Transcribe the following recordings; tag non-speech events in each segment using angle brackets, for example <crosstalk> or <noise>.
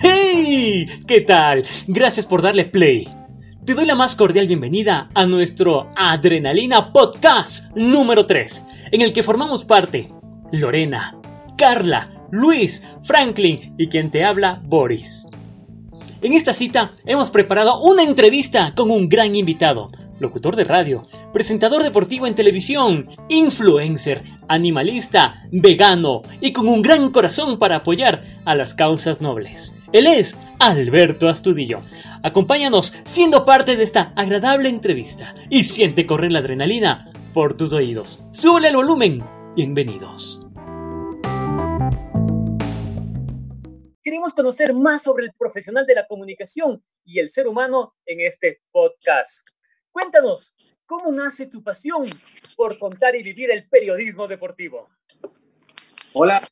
¡Hey! ¿Qué tal? Gracias por darle play. Te doy la más cordial bienvenida a nuestro Adrenalina Podcast número 3, en el que formamos parte Lorena, Carla, Luis, Franklin y quien te habla, Boris. En esta cita hemos preparado una entrevista con un gran invitado, locutor de radio, presentador deportivo en televisión, influencer, animalista, vegano y con un gran corazón para apoyar a las causas nobles. Él es Alberto Astudillo. Acompáñanos siendo parte de esta agradable entrevista y siente correr la adrenalina por tus oídos. Súbele el volumen. Bienvenidos. Queremos conocer más sobre el profesional de la comunicación y el ser humano en este podcast. Cuéntanos, ¿cómo nace tu pasión por contar y vivir el periodismo deportivo? Hola,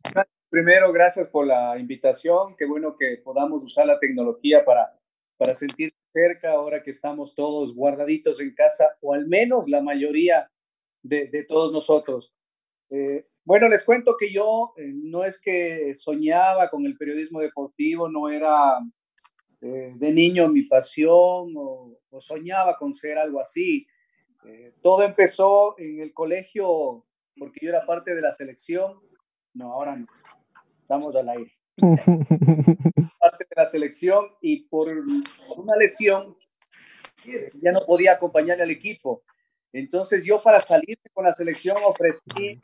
primero gracias por la invitación. Qué bueno que podamos usar la tecnología para, para sentir cerca ahora que estamos todos guardaditos en casa, o al menos la mayoría de, de todos nosotros. Eh, bueno, les cuento que yo eh, no es que soñaba con el periodismo deportivo, no era eh, de niño mi pasión o, soñaba con ser algo así. Eh, todo empezó en el colegio porque yo era parte de la selección. No, ahora no. Estamos al aire. <laughs> parte de la selección y por, una lesión ya no podía acompañar al equipo. Entonces yo para salir con la selección ofrecí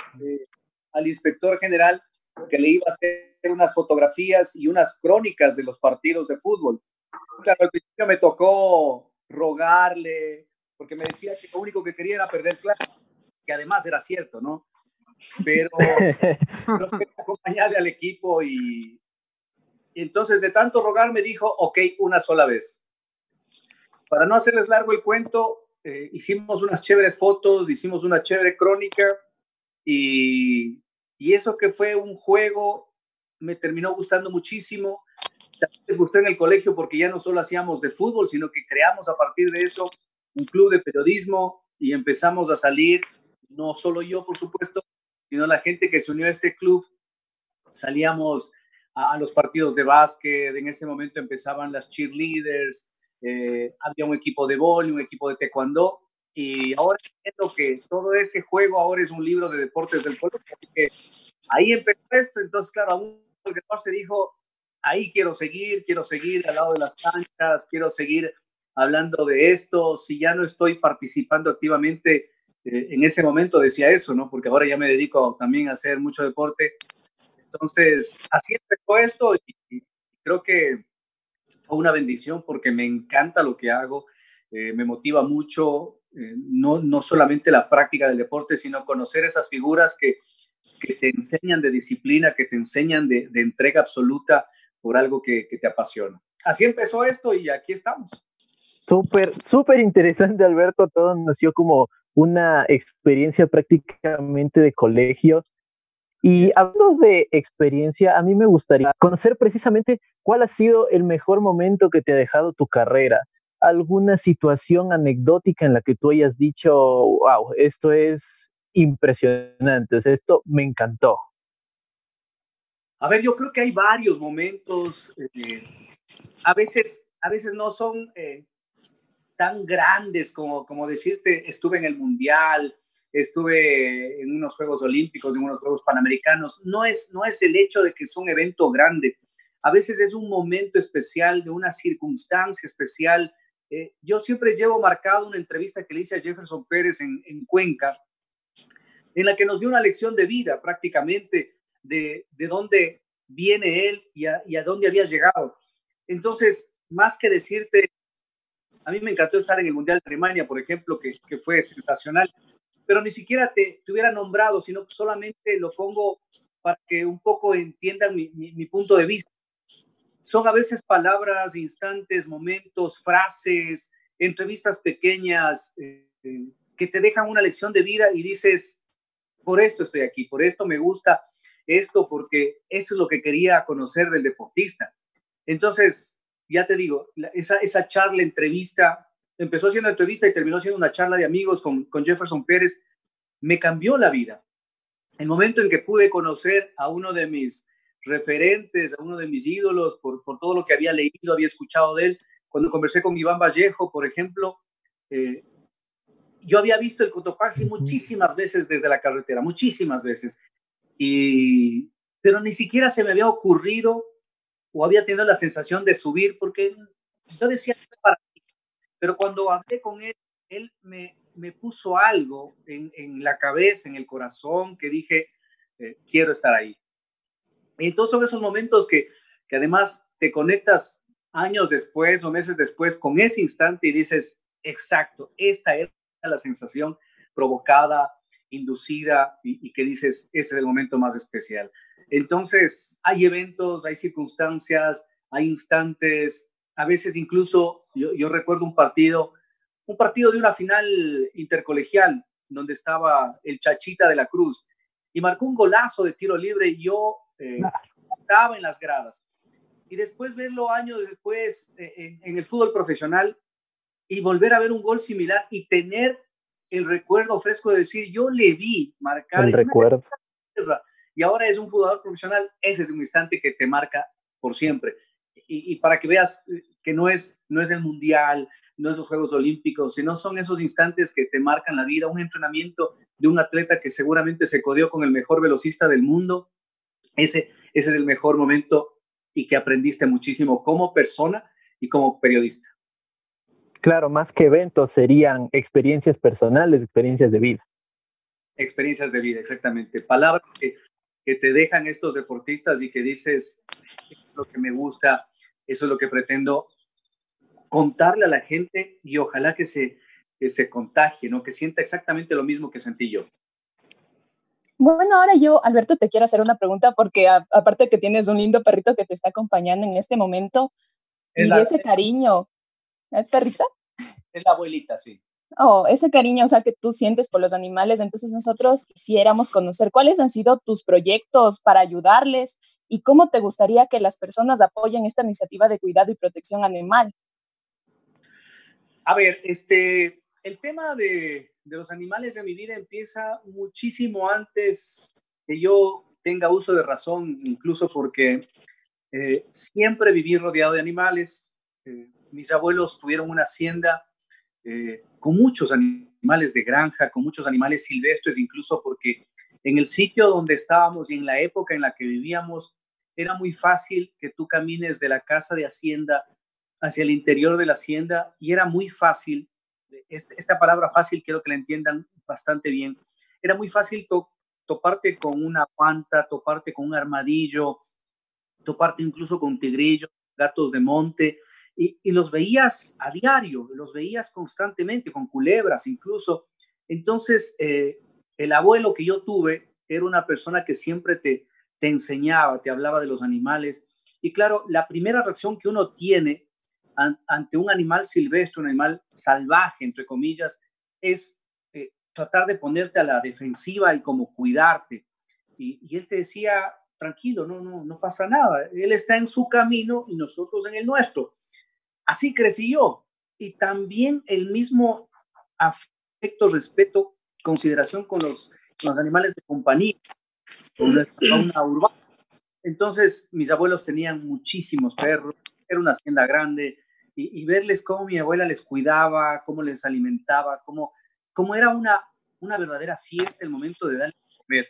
al inspector general que le iba a hacer unas fotografías y unas crónicas de los partidos de fútbol. Claro, al principio me tocó rogarle, porque me decía que lo único que quería era perder clase, que además era cierto, ¿no? Pero no quería acompañarle al equipo y, entonces de tanto rogar me dijo, ok, una sola vez. Para no hacerles largo el cuento, eh, hicimos unas chéveres fotos, hicimos una chévere crónica y y eso que fue un juego me terminó gustando muchísimo. Les gustó en el colegio porque ya no solo hacíamos de fútbol, sino que creamos a partir de eso un club de periodismo y empezamos a salir, no solo yo, por supuesto, sino la gente que se unió a este club. Salíamos a, los partidos de básquet, en ese momento empezaban las cheerleaders, eh, había un equipo de vóley, un equipo de taekwondo, y ahora entiendo que todo ese juego ahora es un libro de deportes del pueblo, porque ahí empezó esto, entonces claro, aún el se dijo, ahí quiero seguir, quiero seguir al lado de las canchas, quiero seguir hablando de esto, si ya no estoy participando activamente, eh, en ese momento decía eso, ¿no? Porque ahora ya me dedico también a hacer mucho deporte. Entonces, así empezó esto y, creo que fue una bendición porque me encanta lo que hago, eh, me motiva mucho, eh, no, no solamente la práctica del deporte, sino conocer esas figuras que, que te enseñan de disciplina, que te enseñan de, de entrega absoluta por algo que, que, te apasiona. Así empezó esto y aquí estamos. Súper, súper interesante, Alberto. Todo nació como una experiencia prácticamente de colegio. Y hablando de experiencia, a mí me gustaría conocer precisamente cuál ha sido el mejor momento que te ha dejado tu carrera alguna situación anecdótica en la que tú hayas dicho, wow, esto es impresionante, esto me encantó? A ver, yo creo que hay varios momentos, eh, a, veces, a veces no son eh, tan grandes como, como decirte, estuve en el Mundial, estuve en unos Juegos Olímpicos, en unos Juegos Panamericanos, no es, no es el hecho de que es un evento grande, a veces es un momento especial, de una circunstancia especial, eh, yo siempre llevo marcado una entrevista que le hice a Jefferson Pérez en, Cuenca, en la que nos dio una lección de vida prácticamente de, de dónde viene él y a, dónde había llegado. Entonces, más que decirte, a mí me encantó estar en el Mundial de Alemania, por ejemplo, que, fue sensacional, pero ni siquiera te, te, hubiera nombrado, sino solamente lo pongo para que un poco entiendan mi punto de vista son a veces palabras, instantes, momentos, frases, entrevistas pequeñas eh, que te dejan una lección de vida y dices, por esto estoy aquí, por esto me gusta esto, porque eso es lo que quería conocer del deportista. Entonces, ya te digo, esa, esa charla, entrevista, empezó siendo entrevista y terminó siendo una charla de amigos con, con Jefferson Pérez, me cambió la vida. El momento en que pude conocer a uno de mis referentes, a uno de mis ídolos, por, por todo lo que había leído, había escuchado de él. Cuando conversé con Iván Vallejo, por ejemplo, eh, yo había visto el Cotopaxi muchísimas veces desde la carretera, muchísimas veces, y, pero ni siquiera se me había ocurrido o había tenido la sensación de subir, porque yo decía, es para mí. Pero cuando hablé con él, él me, me puso algo en, en, la cabeza, en el corazón, que dije, eh, quiero estar ahí. Y entonces son esos momentos que, que además te conectas años después o meses después con ese instante y dices, exacto, esta era la sensación provocada, inducida y, que dices, ese es el momento más especial. Entonces, hay eventos, hay circunstancias, hay instantes, a veces incluso, yo, yo recuerdo un partido, un partido de una final intercolegial, donde estaba el Chachita de la Cruz, y marcó un golazo de tiro libre y yo eh, estaba en las gradas. Y después verlo años después eh, en, en, el fútbol profesional y volver a ver un gol similar y tener el recuerdo fresco de decir, yo le vi marcar. El recuerdo. Y ahora es un jugador profesional, ese es un instante que te marca por siempre. Y, y, para que veas que no es, no es el mundial, no es los Juegos Olímpicos, sino son esos instantes que te marcan la vida, un entrenamiento de un atleta que seguramente se codió con el mejor velocista del mundo. Ese, ese es el mejor momento y que aprendiste muchísimo como persona y como periodista. Claro, más que eventos serían experiencias personales, experiencias de vida. Experiencias de vida, exactamente. Palabras que, que te dejan estos deportistas y que dices, es lo que me gusta, eso es lo que pretendo contarle a la gente y ojalá que se, que se contagie, ¿no? que sienta exactamente lo mismo que sentí yo. Bueno, ahora yo, Alberto, te quiero hacer una pregunta porque a, aparte que tienes un lindo perrito que te está acompañando en este momento es y la, ese cariño, ¿es perrita? Es la abuelita, sí. Oh, ese cariño, o sea, que tú sientes por los animales. Entonces nosotros quisiéramos conocer cuáles han sido tus proyectos para ayudarles y cómo te gustaría que las personas apoyen esta iniciativa de cuidado y protección animal. A ver, este, el tema de, de los animales de mi vida empieza muchísimo antes que yo tenga uso de razón, incluso porque eh, siempre viví rodeado de animales. Eh, mis abuelos tuvieron una hacienda eh, con muchos animales de granja, con muchos animales silvestres, incluso porque en el sitio donde estábamos y en la época en la que vivíamos, era muy fácil que tú camines de la casa de hacienda hacia el interior de la hacienda y era muy fácil, esta palabra fácil quiero que la entiendan bastante bien, era muy fácil to, toparte con una guanta, toparte con un armadillo, toparte incluso con tigrillos, gatos de monte, y, los veías a diario, los veías constantemente, con culebras incluso. Entonces, eh, el abuelo que yo tuve era una persona que siempre te, te enseñaba, te hablaba de los animales. Y claro, la primera reacción que uno tiene ante un animal silvestre, un animal salvaje, entre comillas, es eh, tratar de ponerte a la defensiva y como cuidarte. Y, y él te decía, tranquilo, no, no, no pasa nada. Él está en su camino y nosotros en el nuestro. Así crecí yo. Y también el mismo afecto, respeto, consideración con los, con los animales de compañía, con la fauna urbana. Entonces, mis abuelos tenían muchísimos perros, era una hacienda grande, y, verles cómo mi abuela les cuidaba, cómo les alimentaba, cómo, cómo era una, una verdadera fiesta el momento de darles comer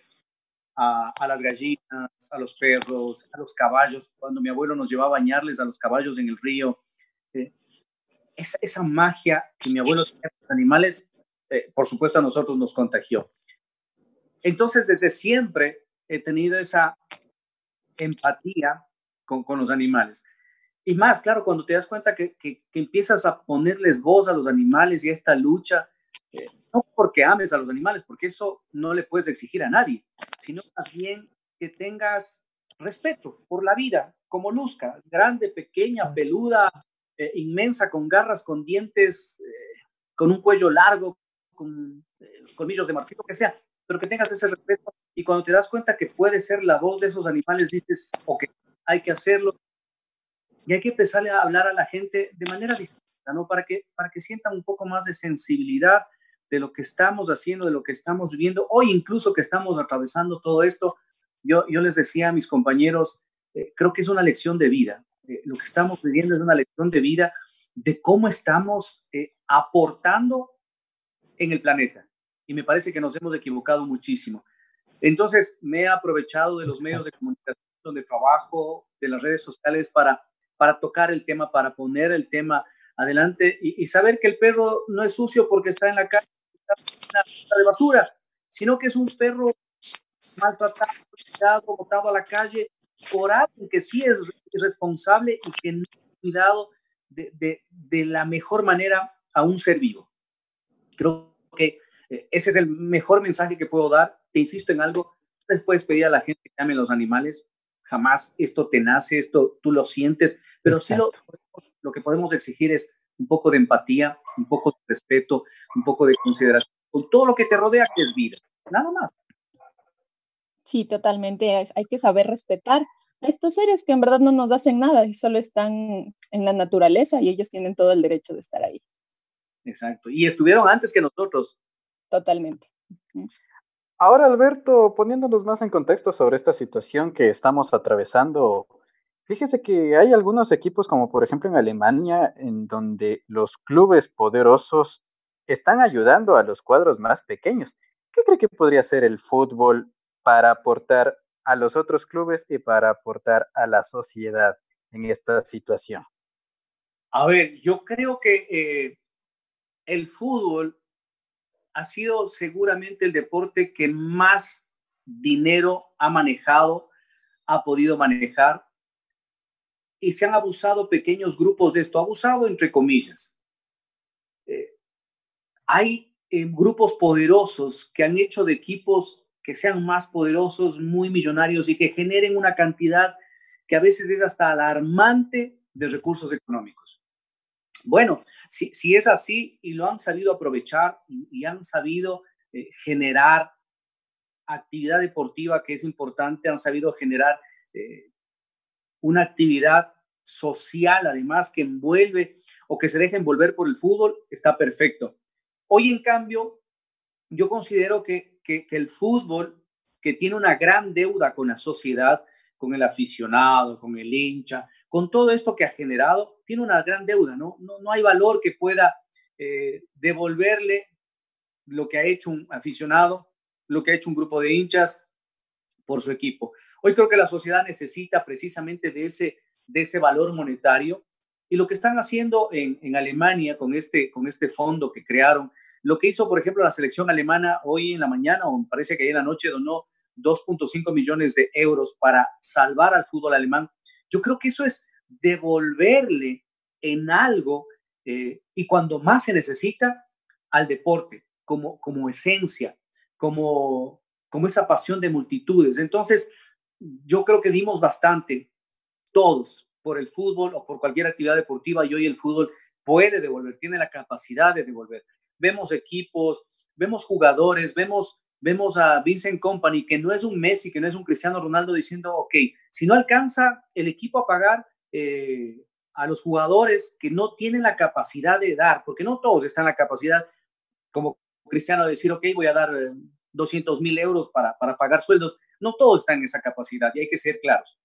a, a, las gallinas, a los perros, a los caballos. Cuando mi abuelo nos llevaba a bañarles a los caballos en el río, eh, esa, esa, magia que mi abuelo tenía con los animales, eh, por supuesto a nosotros nos contagió. Entonces, desde siempre he tenido esa empatía con, con los animales. Y más, claro, cuando te das cuenta que, que, que, empiezas a ponerles voz a los animales y a esta lucha, eh, no porque ames a los animales, porque eso no le puedes exigir a nadie, sino más bien que tengas respeto por la vida, como luzca, grande, pequeña, peluda, eh, inmensa, con garras, con dientes, eh, con un cuello largo, con colmillos de marfil, lo que sea, pero que tengas ese respeto. Y cuando te das cuenta que puede ser la voz de esos animales, dices, ok, hay que hacerlo y hay que empezar a hablar a la gente de manera distinta, ¿no? Para que, para que sientan un poco más de sensibilidad de lo que estamos haciendo, de lo que estamos viviendo, hoy incluso que estamos atravesando todo esto, yo, yo les decía a mis compañeros, eh, creo que es una lección de vida. Eh, lo que estamos viviendo es una lección de vida de cómo estamos aportando en el planeta. Y me parece que nos hemos equivocado muchísimo. Entonces, me he aprovechado de los medios de comunicación donde trabajo, de las redes sociales para, para tocar el tema, para poner el tema adelante y, saber que el perro no es sucio porque está en la calle, de basura, sino que es un perro maltratado, botado a la calle por alguien que sí es, responsable y que no ha cuidado de, de, la mejor manera a un ser vivo. Creo que eh, ese es el mejor mensaje que puedo dar. Te insisto en algo, después pedir a la gente que ame los animales, jamás esto te nace, esto tú lo sientes, pero sí lo, lo que podemos exigir es un poco de empatía, un poco de respeto, un poco de consideración con todo lo que te rodea, que es vida. Nada más. Sí, totalmente. hay que saber respetar a estos seres que en verdad no nos hacen nada y solo están en la naturaleza y ellos tienen todo el derecho de estar ahí. Exacto. Y estuvieron antes que nosotros. Totalmente. Ahora, Alberto, poniéndonos más en contexto sobre esta situación que estamos atravesando, fíjese que hay algunos equipos, como por ejemplo en Alemania, en donde los clubes poderosos están ayudando a los cuadros más pequeños. ¿Qué cree que podría ser el fútbol para aportar a los otros clubes y para aportar a la sociedad en esta situación? A ver, yo creo que eh, el fútbol ha sido seguramente el deporte que más dinero ha manejado, ha podido manejar y se han abusado pequeños grupos de esto, abusado entre comillas. Eh, hay eh, grupos poderosos que han hecho de equipos que sean más poderosos, muy millonarios y que generen una cantidad que a veces es hasta alarmante de recursos económicos. Bueno, si, es así y lo han sabido aprovechar y, han sabido eh, generar actividad deportiva que es importante, han sabido generar eh, una actividad social además que envuelve o que se deje envolver por el fútbol, está perfecto. Hoy en cambio, yo considero que, que el fútbol, que tiene una gran deuda con la sociedad, con el aficionado, con el hincha, con todo esto que ha generado, tiene una gran deuda, ¿no? No, no hay valor que pueda eh, devolverle lo que ha hecho un aficionado, lo que ha hecho un grupo de hinchas por su equipo. Hoy creo que la sociedad necesita precisamente de ese, de ese valor monetario y lo que están haciendo en, en Alemania con este, con este fondo que crearon, lo que hizo, por ejemplo, la selección alemana hoy en la mañana, o me parece que ayer en la noche donó 2.5 millones de euros para salvar al fútbol alemán. Yo creo que eso es devolverle en algo eh, y cuando más se necesita al deporte como, como esencia, como, como esa pasión de multitudes. Entonces, yo creo que dimos bastante, todos, por el fútbol o por cualquier actividad deportiva y hoy el fútbol puede devolver, tiene la capacidad de devolver. Vemos equipos, vemos jugadores, vemos vemos a Vincent Company, que no es un Messi, que no es un Cristiano Ronaldo, diciendo, ok, si no alcanza el equipo a pagar eh, a los jugadores que no tienen la capacidad de dar, porque no todos están en la capacidad, como Cristiano, de decir, ok, voy a dar 200 eh, mil euros para, para pagar sueldos, no todos están en esa capacidad y hay que ser claros.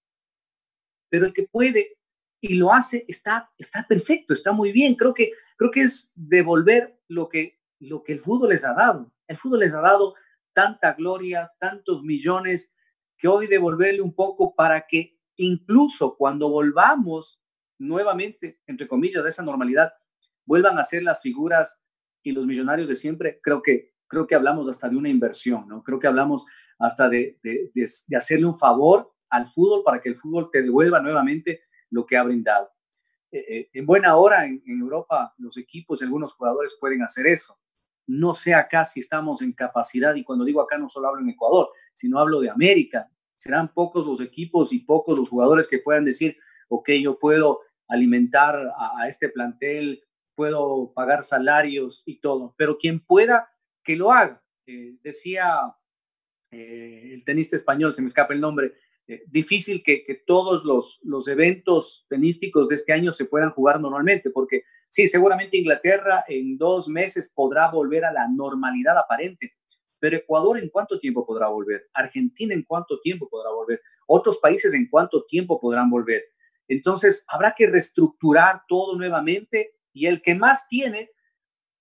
Pero el que puede y lo hace está, está perfecto, está muy bien. Creo que, creo que es devolver lo que, lo que el fútbol les ha dado. El fútbol les ha dado tanta gloria, tantos millones, que hoy devolverle un poco para que incluso cuando volvamos nuevamente, entre comillas, a esa normalidad, vuelvan a ser las figuras y los millonarios de siempre, creo que, creo que hablamos hasta de una inversión, ¿no? Creo que hablamos hasta de, de, hacerle un favor al fútbol para que el fútbol te devuelva nuevamente lo que ha brindado. Eh, eh, en buena hora en, en Europa los equipos y algunos jugadores pueden hacer eso. No sé acá si estamos en capacidad, y cuando digo acá no solo hablo en Ecuador, sino hablo de América. Serán pocos los equipos y pocos los jugadores que puedan decir, ok, yo puedo alimentar a, este plantel, puedo pagar salarios y todo, pero quien pueda, que lo haga. Eh, decía eh, el tenista español, se me escapa el nombre, eh, difícil que, todos los, los, eventos tenísticos de este año se puedan jugar normalmente, porque sí, seguramente Inglaterra en dos meses podrá volver a la normalidad aparente, Pero Ecuador en cuánto tiempo podrá volver? Argentina en cuánto tiempo podrá volver? Otros países en cuánto tiempo podrán volver? Entonces, habrá que reestructurar todo nuevamente y el que más tiene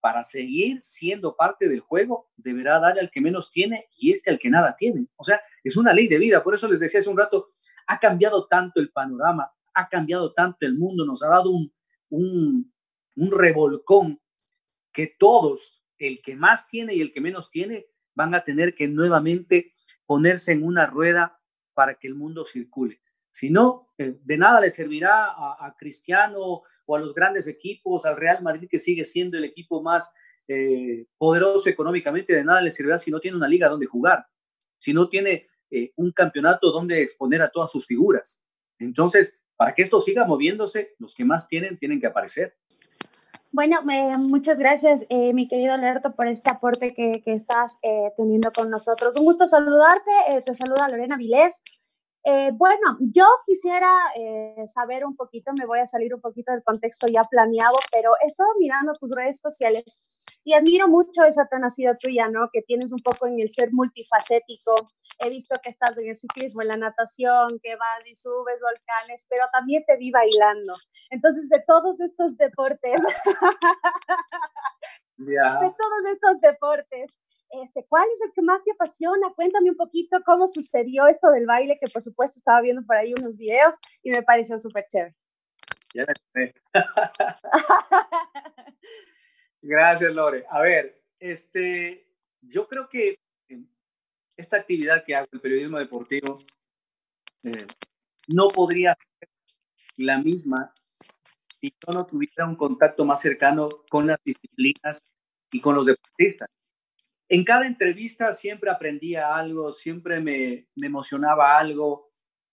para seguir siendo parte del juego, deberá darle al que menos tiene y este al que nada tiene. O sea, es una ley de vida. Por eso les decía hace un rato, ha cambiado tanto el panorama, ha cambiado tanto el mundo, nos ha dado un, un, un revolcón que todos, el que más tiene y el que menos tiene, van a tener que nuevamente ponerse en una rueda para que el mundo circule. Si no, eh, de nada le servirá a, Cristiano o a los grandes equipos, al Real Madrid, que sigue siendo el equipo más eh, poderoso económicamente, de nada le servirá si no tiene una liga donde jugar, si no tiene eh, un campeonato donde exponer a todas sus figuras. Entonces, para que esto siga moviéndose, los que más tienen tienen que aparecer. Bueno, muchas gracias, mi querido Alberto, por este aporte que, que estás teniendo con nosotros. Un gusto saludarte. te saluda Lorena Vilés. Eh, bueno, yo quisiera eh, saber un poquito, me voy a salir un poquito del contexto ya planeado, pero he estado mirando tus redes sociales y admiro mucho esa tenacidad tuya, ¿no? Que tienes un poco en el ser multifacético. He visto que estás en el ciclismo, en la natación, que vas y subes volcanes, pero también te vi bailando. Entonces, de todos estos deportes, <laughs> de todos estos deportes, este, ¿cuál es el que más te apasiona? Cuéntame un poquito cómo sucedió esto del baile, que por supuesto estaba viendo por ahí unos videos y me pareció súper chévere. Ya sé. <laughs> Gracias, Lore. A ver, este, yo creo que esta actividad que hago, el periodismo deportivo, eh, no podría ser la misma si yo no tuviera un contacto más cercano con las disciplinas y con los deportistas en cada entrevista siempre aprendía algo, siempre me, emocionaba algo.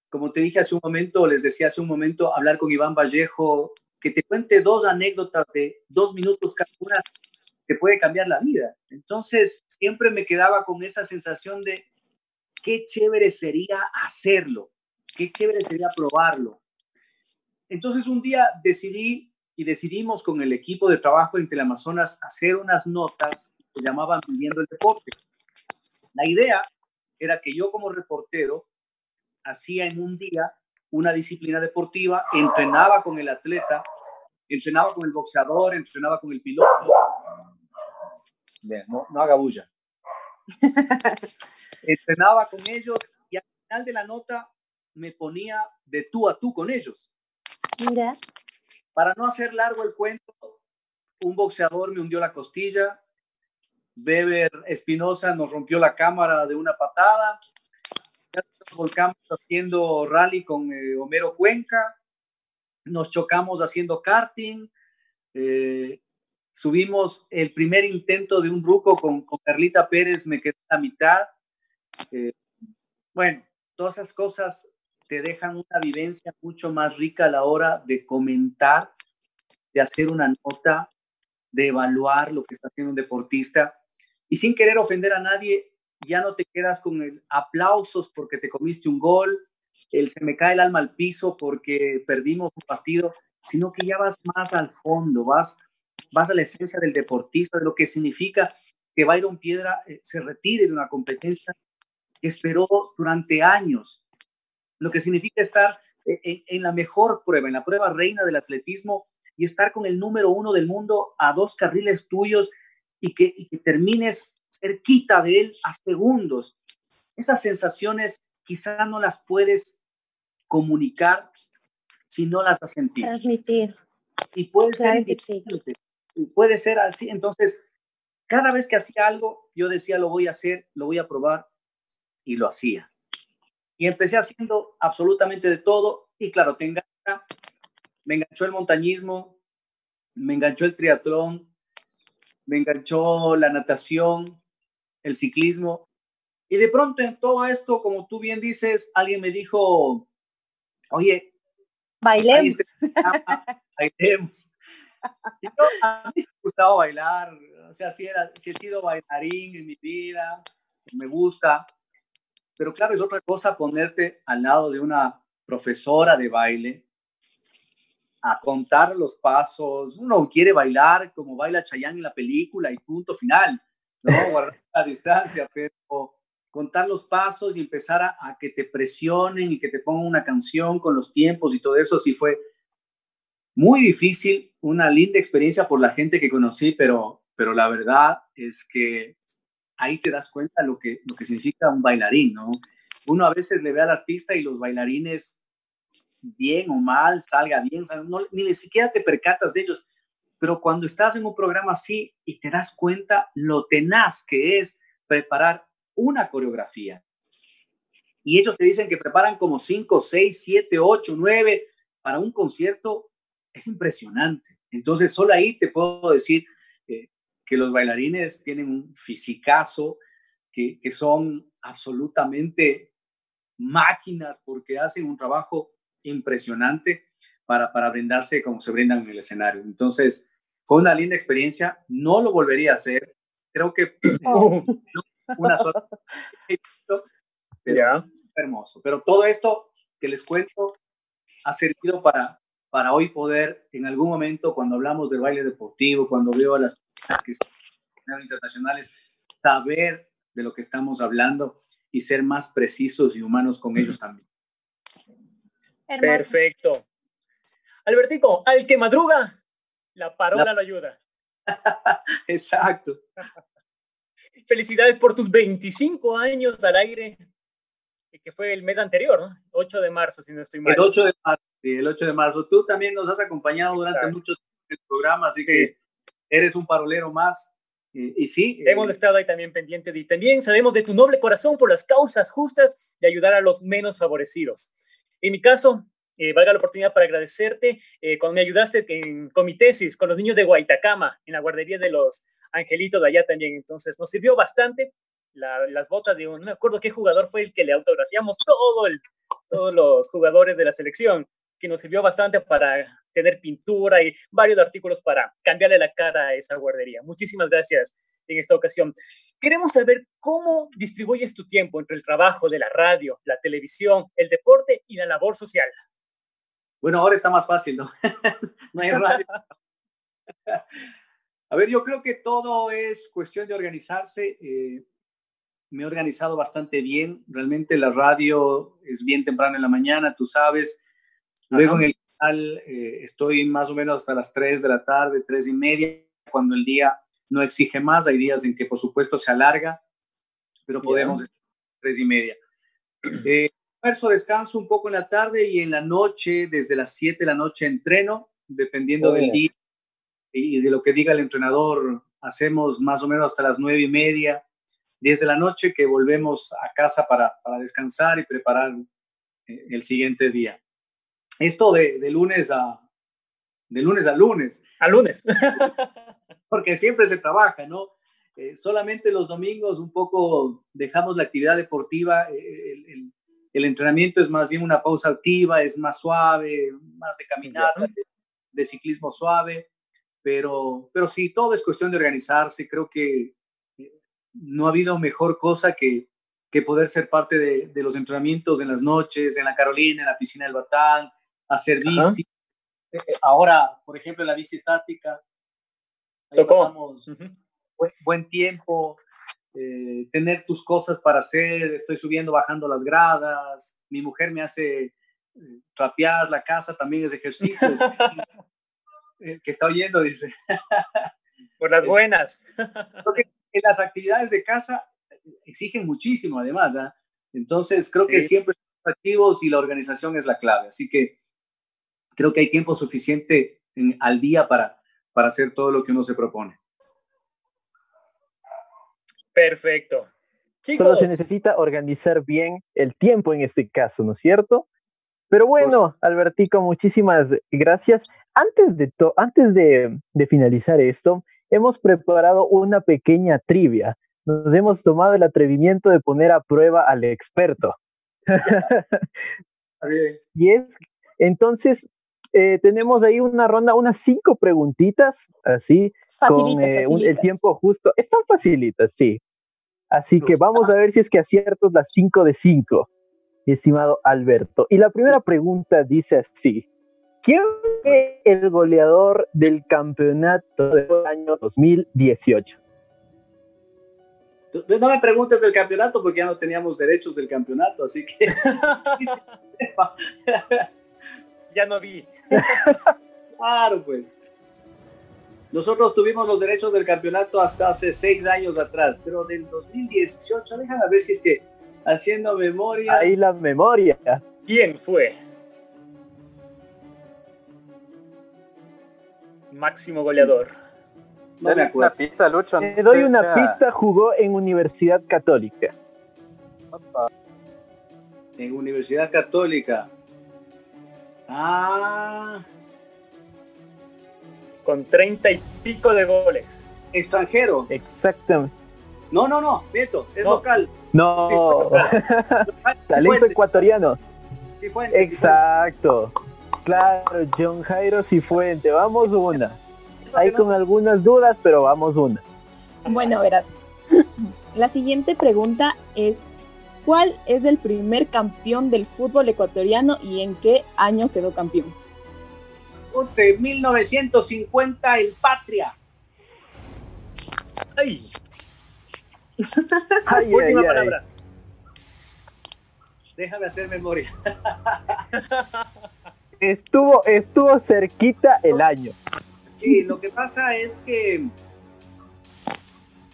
Como te dije hace un momento, les decía hace un momento, hablar con Iván Vallejo, que te cuente dos anécdotas de dos minutos cada una, te puede cambiar la vida. Entonces, siempre me quedaba con esa sensación de qué chévere sería hacerlo, qué chévere sería probarlo. Entonces, un día decidí y decidimos con el equipo de trabajo en Teleamazonas hacer unas notas llamaban Viviendo el Deporte. La idea era que yo como reportero hacía en un día una disciplina deportiva, entrenaba con el atleta, entrenaba con el boxeador, entrenaba con el piloto. no, no haga bulla. <laughs> entrenaba con ellos y al final de la nota me ponía de tú a tú con ellos. Mira. Para no hacer largo el cuento, un boxeador me hundió la costilla, Beber Espinosa nos rompió la cámara de una patada. Volcamos haciendo rally con eh, Homero Cuenca. Nos chocamos haciendo karting. Eh, subimos el primer intento de un ruco con, Carlita Pérez, me quedé a la mitad. Eh, bueno, todas esas cosas te dejan una vivencia mucho más rica a la hora de comentar, de hacer una nota, de evaluar lo que está haciendo un deportista y sin querer ofender a nadie, ya no te quedas con el aplausos porque te comiste un gol, el se me cae el alma al piso porque perdimos un partido, sino que ya vas más al fondo, vas, vas a la esencia del deportista, de lo que significa que Byron Piedra eh, se retire de una competencia que esperó durante años, lo que significa estar eh, en la mejor prueba, en la prueba reina del atletismo y estar con el número uno del mundo a dos carriles tuyos y que, termines cerquita de él a segundos. Esas sensaciones quizá no las puedes comunicar si no las has sentido. Transmitir. Y puede ser. Puede ser así. Entonces, cada vez que hacía algo, yo decía, lo voy a hacer, lo voy a probar, y lo hacía. Y empecé haciendo absolutamente de todo, y claro, te engancha, me enganchó el montañismo, me enganchó el triatlón, me enganchó la natación, el ciclismo. Y de pronto en todo esto, como tú bien dices, alguien me dijo, oye, bailemos. bailemos. a mí me gustaba bailar, o sea, si, era, si he sido bailarín en mi vida, me gusta, pero claro, es otra cosa ponerte al lado de una profesora de baile a contar los pasos. Uno quiere bailar como baila Chayanne en la película y punto final. ¿no? <laughs> Guardar la distancia, pero contar los pasos y empezar a, que te presionen y que te pongan una canción con los tiempos y todo eso, sí fue muy difícil, una linda experiencia por la gente que conocí, pero, pero la verdad es que ahí te das cuenta lo que, lo que significa un bailarín, ¿no? Uno a veces le ve al artista y los bailarines, bien o mal, salga bien, ni ni siquiera te percatas de ellos, pero cuando estás en un programa así y te das cuenta lo tenaz que es preparar una coreografía. Y ellos te dicen que preparan como 5, 6, 7, 8, 9 para un concierto. Es impresionante. Entonces, solo ahí te puedo decir eh, que los bailarines tienen un fisicazo, que, que son absolutamente máquinas porque hacen un trabajo impresionante para, para brindarse como se brindan en el escenario. Entonces, fue una linda experiencia. No lo volvería a hacer. Creo que <clears throat> una sola. <laughs> Pero hermoso. Pero todo esto que les cuento ha servido para, para hoy poder, en algún momento, cuando hablamos del baile deportivo, cuando veo a las que internacionales, saber de lo que estamos hablando y ser más precisos y humanos con ellos también. Perfecto. Albertico, al que madruga, la parola lo ayuda. <laughs> Exacto. Felicidades por tus 25 años al aire, que fue el mes anterior, ¿no? 8 de marzo, si no estoy mal. El 8 de marzo, sí, el 8 de marzo. Tú también nos has acompañado durante mucho tiempo en el programa, así que eres un parolero más. Y, sí. Hemos estado ahí también pendientes y también sabemos de tu noble corazón por las causas justas de ayudar a los menos favorecidos. En mi caso, eh, valga la oportunidad para agradecerte eh, cuando me ayudaste con mi tesis, con los niños de Guaitacama, en la guardería de los angelitos de allá también. Entonces, nos sirvió bastante las botas de un, no me acuerdo qué jugador fue el que le autografiamos todo el, todos los jugadores de la selección, que nos sirvió bastante para tener pintura y varios artículos para cambiarle la cara a esa guardería. Muchísimas gracias en esta ocasión. Queremos saber cómo distribuyes tu tiempo entre el trabajo de la radio, la televisión, el deporte y la labor social. Bueno, ahora está más fácil, ¿no? <laughs> no hay radio. <laughs> A ver, yo creo que todo es cuestión de organizarse. Eh, me he organizado bastante bien. Realmente la radio es bien temprano en la mañana, tú sabes. Luego en el canal eh, estoy más o menos hasta las 3 de la tarde, 3 y media, cuando el día no exige más. Hay días en que, por supuesto, se alarga, pero podemos estar 3 y media. <clears throat> Eh, almuerzo, descanso un poco en la tarde y en la noche, desde las 7 de la noche, entreno, dependiendo del día y de lo que diga el entrenador. Hacemos más o menos hasta las 9 y media, 10 de la noche, que volvemos a casa para, para descansar y preparar eh, el siguiente día. Esto de, de, lunes a de lunes a lunes. A lunes. <laughs> Porque siempre se trabaja, ¿no? Eh, solamente los domingos un poco dejamos la actividad deportiva, eh, el, el entrenamiento es más bien una pausa activa, es más suave, más de caminata, de, ciclismo suave, pero, pero sí, todo es cuestión de organizarse. Creo que eh, no ha habido mejor cosa que, que poder ser parte de, de, los entrenamientos en las noches, en la Carolina, en la piscina del Batán, hacer bici. Eh, eh, ahora, por ejemplo, la bici estática, Tocó. buen tiempo, eh, tener tus cosas para hacer, estoy subiendo, bajando las gradas, mi mujer me hace eh, trapear la casa, también es ejercicio. Eh, <laughs> que está oyendo, dice. Por las buenas. las actividades de casa exigen muchísimo, además. ¿ah? Entonces, creo que siempre estamos activos y la organización es la clave. Así que creo que hay tiempo suficiente al día para, para hacer todo lo que uno se propone. Perfecto. Solo se necesita organizar bien el tiempo en este caso, ¿no es cierto? Pero bueno, Albertico, muchísimas gracias. Antes de, antes de, de finalizar esto, hemos preparado una pequeña trivia. Nos hemos tomado el atrevimiento de poner a prueba al experto. <laughs> y es, entonces, eh, tenemos ahí una ronda, unas cinco preguntitas, así, con eh, el tiempo justo. Están facilitas, sí. Así que vamos a ver si es que aciertos las 5 de 5, mi estimado Alberto. Y la primera pregunta dice así. ¿Quién fue el goleador del campeonato del año 2018? No me preguntes del campeonato porque ya no teníamos derechos del campeonato, así que. <laughs> <laughs> ya no vi. <laughs> claro, pues. Nosotros tuvimos los derechos del campeonato hasta hace seis años atrás, pero del 2018, déjame ver si es que haciendo memoria. Ahí la memoria. ¿Quién fue? Máximo goleador. No me acuerdo. Una pista, Lucho. Te doy una pista, jugó en Universidad Católica. En Universidad Católica. Ah. Con treinta y pico de goles. Extranjero. Exactamente. No, no, no, Beto, es local. No, <laughs> talento ecuatoriano. Exacto. Claro, John Jairo Cifuente. Vamos una. Hay con algunas dudas, pero vamos una. Bueno, verás. La siguiente pregunta es, ¿cuál es el primer campeón del fútbol ecuatoriano y en qué año quedó campeón? De 1950, el Patria. ¡Ay! <laughs> Última palabra. Déjame hacer memoria. <laughs> estuvo, estuvo cerquita el año. Sí, lo que pasa es que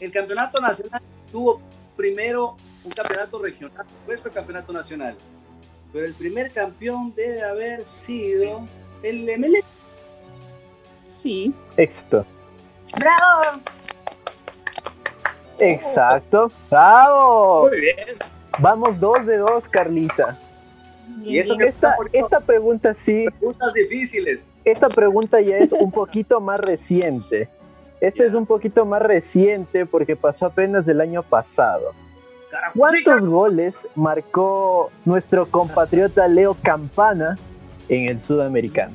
el campeonato nacional tuvo primero un campeonato regional, después fue campeonato nacional. Pero el primer campeón debe haber sido el ML. Sí. Éxito. ¡Bravo! Exacto. ¡Bravo! Muy bien. Vamos dos de dos, Carlita. Y eso que esta, esta pregunta sí. Preguntas difíciles. Esta pregunta ya es un poquito más reciente. Esta es un poquito más reciente porque pasó apenas el año pasado. ¿Cuántos goles marcó nuestro compatriota Leo Campana en el sudamericano?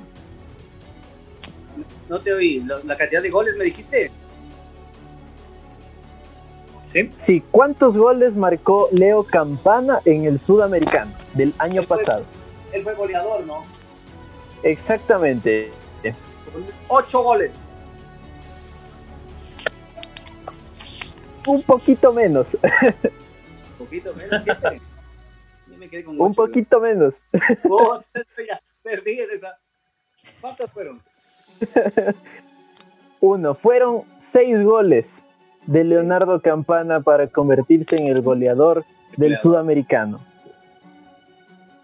No te oí. ¿La cantidad de goles me dijiste? ¿Sí? Sí, ¿cuántos goles marcó Leo Campana en el sudamericano del año pasado? él fue goleador, ¿no? Exactamente. Ocho goles. Un poquito menos. <laughs> Un poquito menos, siete. <laughs> Un poquito menos. Oh, <laughs> <laughs> ya perdí en esa. ¿Cuántos fueron? Uno, fueron seis goles de Leonardo Campana para convertirse en el goleador del sudamericano.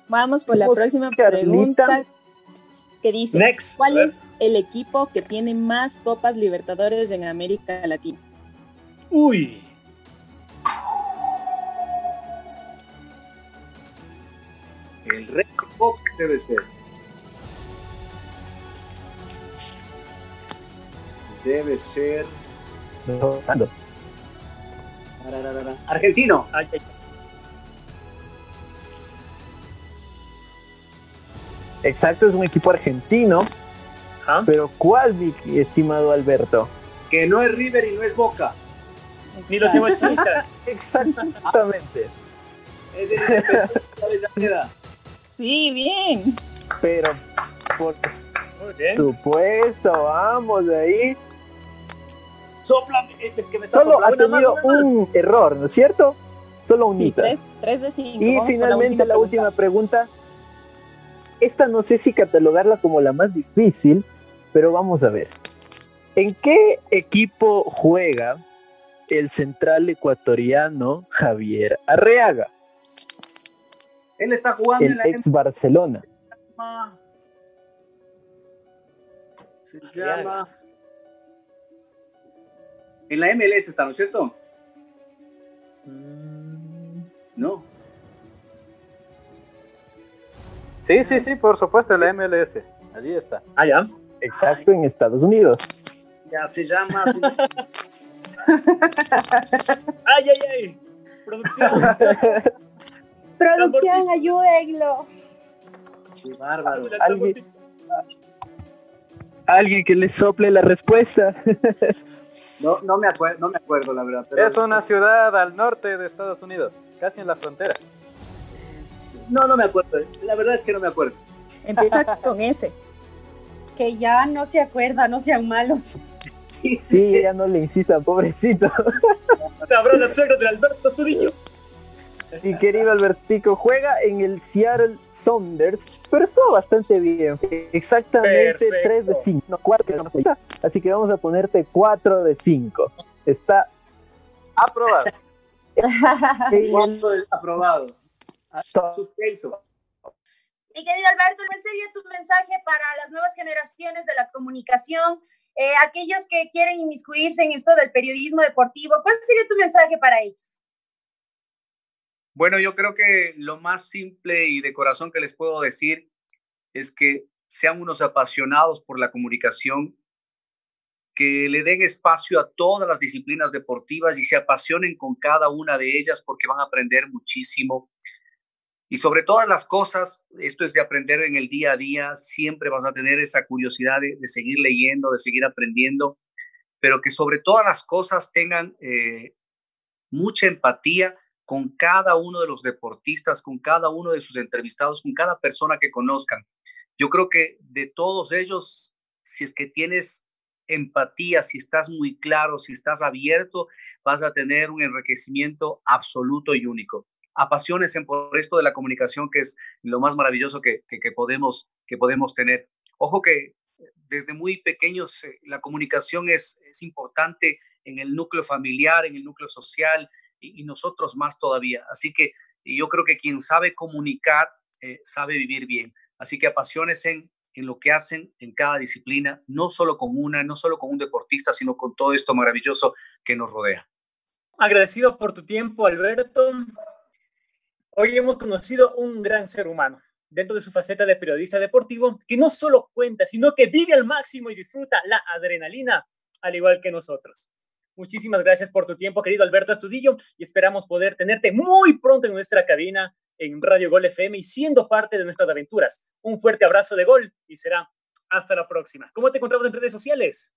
Vamos por la próxima pregunta que dice, ¿cuál es el equipo que tiene más Copas Libertadores en América Latina? Uy. El Red Copa debe ser. Debe ser Argentino. Exacto, es un equipo argentino. Pero ¿cuál, mi estimado Alberto? Que no es River y no es Boca. Ni los <laughs> Exactamente. es el Sí, bien. Pero, por supuesto, vamos de ahí. Sopla, es que me está Solo ha tenido un error, ¿no es cierto? Solo un sí, tres, de cinco. Y finalmente la última, pregunta. Esta no sé si catalogarla como la más difícil, pero vamos a ver. ¿En qué equipo juega el central ecuatoriano Javier Arreaga? Él está jugando en la ex Barcelona. Se llama en la MLS está, ¿no es cierto? Mm. No. Sí, sí, sí, por supuesto, la MLS. Allí está. Ah, ya. Exacto, en Estados Unidos. Ya se llama. <laughs> ay, ay, ay. Producción. <laughs> Producción, ayúdenlo. Qué bárbaro. ¿Alguien, alguien que le sople la respuesta. <laughs> No, no, me acuerdo, no me acuerdo, la verdad. Es una ciudad al norte de Estados Unidos, casi en la frontera. No, no me acuerdo. La verdad es que no me acuerdo. Empieza <laughs> con ese. Que ya no se acuerda, no sean malos. Sí, ya no le insistan, pobrecito. <laughs> Habrá la suegra de Alberto Estudillo. Mi querido Albertico, juega en el Seattle Saunders, pero estuvo bastante bien. Exactamente 3 de 5, no 4 de 5. Así que vamos a ponerte 4 de 5. Está aprobado. <laughs> aprobado. Suspenso. Mi querido Alberto, ¿cuál sería tu mensaje para las nuevas generaciones de la comunicación? Eh, aquellos que quieren inmiscuirse en esto del periodismo deportivo, ¿cuál sería tu mensaje para ellos? Bueno, yo creo que lo más simple y de corazón que les puedo decir es que sean unos apasionados por la comunicación, que le den espacio a todas las disciplinas deportivas y se apasionen con cada una de ellas porque van a aprender muchísimo. Y sobre todas las cosas, esto es de aprender en el día a día, siempre vas a tener esa curiosidad de, seguir leyendo, de seguir aprendiendo, pero que sobre todas las cosas tengan eh, mucha empatía con cada uno de los deportistas, con cada uno de sus entrevistados, con cada persona que conozcan. Yo creo que de todos ellos, si es que tienes empatía, si estás muy claro, si estás abierto, vas a tener un enriquecimiento absoluto y único. Apasionense por esto de la comunicación, que es lo más maravilloso que, podemos, que podemos tener. Ojo que desde muy pequeños eh, la comunicación es, es importante en el núcleo familiar, en el núcleo social, y, nosotros más todavía. Así que yo creo que quien sabe comunicar eh, sabe vivir bien. Así que apasiones en, en lo que hacen en cada disciplina, no solo con una, no solo con un deportista, sino con todo esto maravilloso que nos rodea. Agradecido por tu tiempo, Alberto. Hoy hemos conocido un gran ser humano dentro de su faceta de periodista deportivo que no solo cuenta, sino que vive al máximo y disfruta la adrenalina, al igual que nosotros. Muchísimas gracias por tu tiempo, querido Alberto Astudillo, y esperamos poder tenerte muy pronto en nuestra cabina en Radio Gol FM y siendo parte de nuestras aventuras. Un fuerte abrazo de gol y será hasta la próxima. ¿Cómo te encontramos en redes sociales?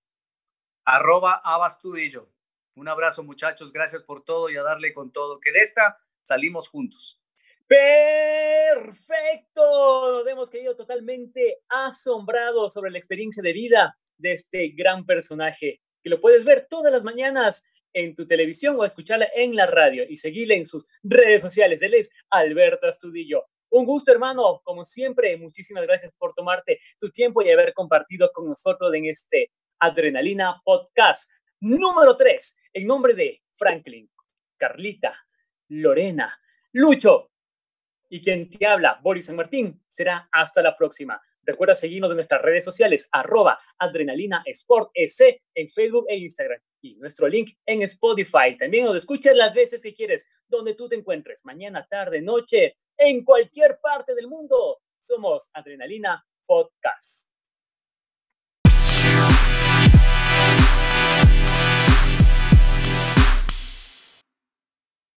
Arroba Abastudillo. Un abrazo, muchachos. Gracias por todo y a darle con todo. Que de esta salimos juntos. Perfecto. Nos hemos quedado totalmente asombrados sobre la experiencia de vida de este gran personaje lo puedes ver todas las mañanas en tu televisión o escucharla en la radio y seguirle en sus redes sociales. Él es Alberto Astudillo. Un gusto, hermano. Como siempre, muchísimas gracias por tomarte tu tiempo y haber compartido con nosotros en este Adrenalina Podcast número 3, en nombre de Franklin, Carlita, Lorena, Lucho y quien te habla, Boris San Martín. Será hasta la próxima. Recuerda seguirnos en nuestras redes sociales, arroba Adrenalina en Facebook e Instagram y nuestro link en Spotify. También nos escuchas las veces que quieres, donde tú te encuentres, mañana, tarde, noche, en cualquier parte del mundo. Somos Adrenalina Podcast.